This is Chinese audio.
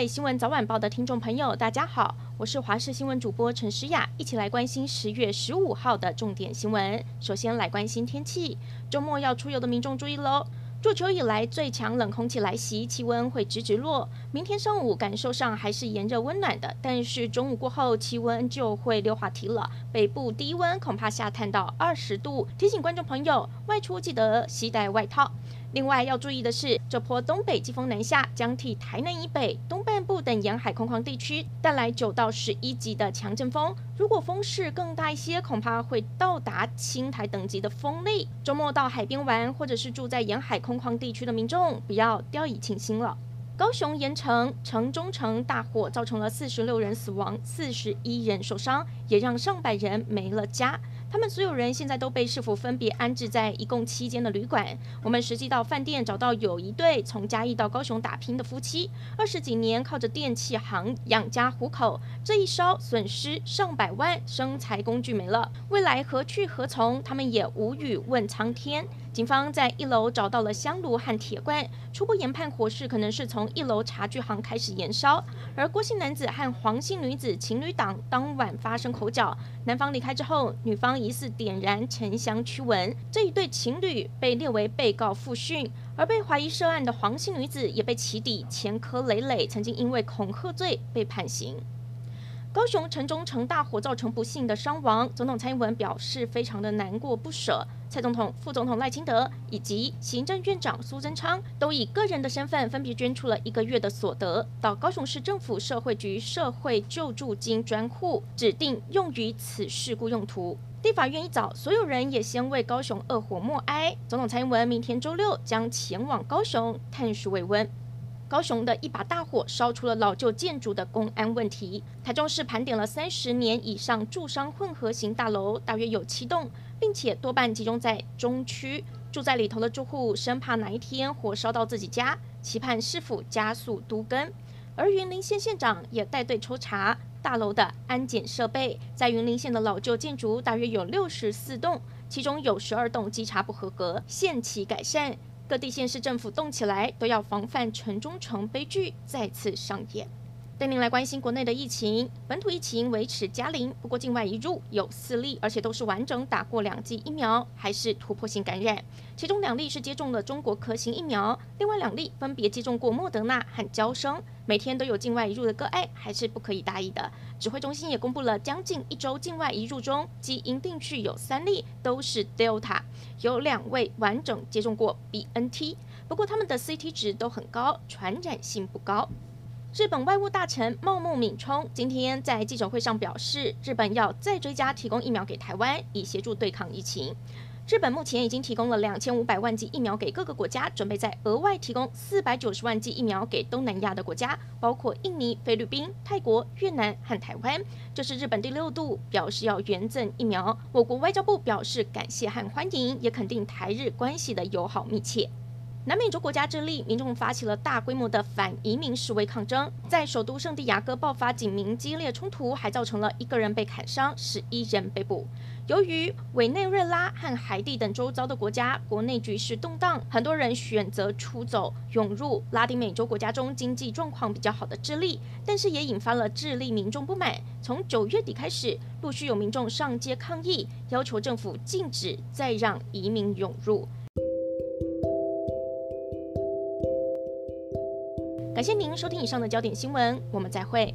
位新闻早晚报的听众朋友，大家好，我是华视新闻主播陈诗雅，一起来关心十月十五号的重点新闻。首先来关心天气，周末要出游的民众注意喽。入秋以来最强冷空气来袭，气温会直直落。明天上午感受上还是炎热温暖的，但是中午过后气温就会溜滑梯了。北部低温恐怕下探到二十度，提醒观众朋友外出记得携带外套。另外要注意的是，这波东北季风南下，将替台南以北、东半部等沿海空旷地区带来九到十一级的强阵风。如果风势更大一些，恐怕会到达轻台等级的风力。周末到海边玩，或者是住在沿海空旷地区的民众，不要掉以轻心了。高雄盐埕城中城大火造成了四十六人死亡、四十一人受伤，也让上百人没了家。他们所有人现在都被市府分别安置在一共七间的旅馆。我们实际到饭店找到有一对从嘉义到高雄打拼的夫妻，二十几年靠着电器行养家糊口，这一烧损失上百万，生财工具没了，未来何去何从？他们也无语问苍天。警方在一楼找到了香炉和铁罐，初步研判火势可能是从一楼茶具行开始延烧。而郭姓男子和黄姓女子情侣档当晚发生口角，男方离开之后，女方疑似点燃沉香驱蚊。这一对情侣被列为被告复讯，而被怀疑涉案的黄姓女子也被起底，前科累累，曾经因为恐吓罪被判刑。高雄城中城大火造成不幸的伤亡，总统蔡英文表示非常的难过不舍。蔡总统、副总统赖清德以及行政院长苏贞昌都以个人的身份分别捐出了一个月的所得到高雄市政府社会局社会救助金专户，指定用于此事故用途。地法院一早，所有人也先为高雄恶火默哀。总统蔡英文明天周六将前往高雄探视慰问。高雄的一把大火烧出了老旧建筑的公安问题。台中市盘点了三十年以上住商混合型大楼，大约有七栋。并且多半集中在中区，住在里头的住户生怕哪一天火烧到自己家，期盼市府加速都更。而云林县县长也带队抽查大楼的安检设备，在云林县的老旧建筑大约有六十四栋，其中有十二栋稽查不合格，限期改善。各地县市政府动起来，都要防范城中城悲剧再次上演。带您来关心国内的疫情，本土疫情维持加零，不过境外移入有四例，而且都是完整打过两剂疫苗，还是突破性感染。其中两例是接种了中国科兴疫苗，另外两例分别接种过莫德纳和娇生。每天都有境外移入的个案，还是不可以大意的。指挥中心也公布了将近一周境外移入中，基因定序有三例都是 Delta，有两位完整接种过 BNT，不过他们的 CT 值都很高，传染性不高。日本外务大臣茂木敏充今天在记者会上表示，日本要再追加提供疫苗给台湾，以协助对抗疫情。日本目前已经提供了两千五百万剂疫苗给各个国家，准备再额外提供四百九十万剂疫苗给东南亚的国家，包括印尼、菲律宾、泰国、越南和台湾。这是日本第六度表示要援赠疫苗。我国外交部表示感谢和欢迎，也肯定台日关系的友好密切。南美洲国家智利民众发起了大规模的反移民示威抗争，在首都圣地亚哥爆发警民激烈冲突，还造成了一个人被砍伤，十一人被捕。由于委内瑞拉和海地等周遭的国家国内局势动荡，很多人选择出走，涌入拉丁美洲国家中经济状况比较好的智利，但是也引发了智利民众不满。从九月底开始，陆续有民众上街抗议，要求政府禁止再让移民涌入。感谢您收听以上的焦点新闻，我们再会。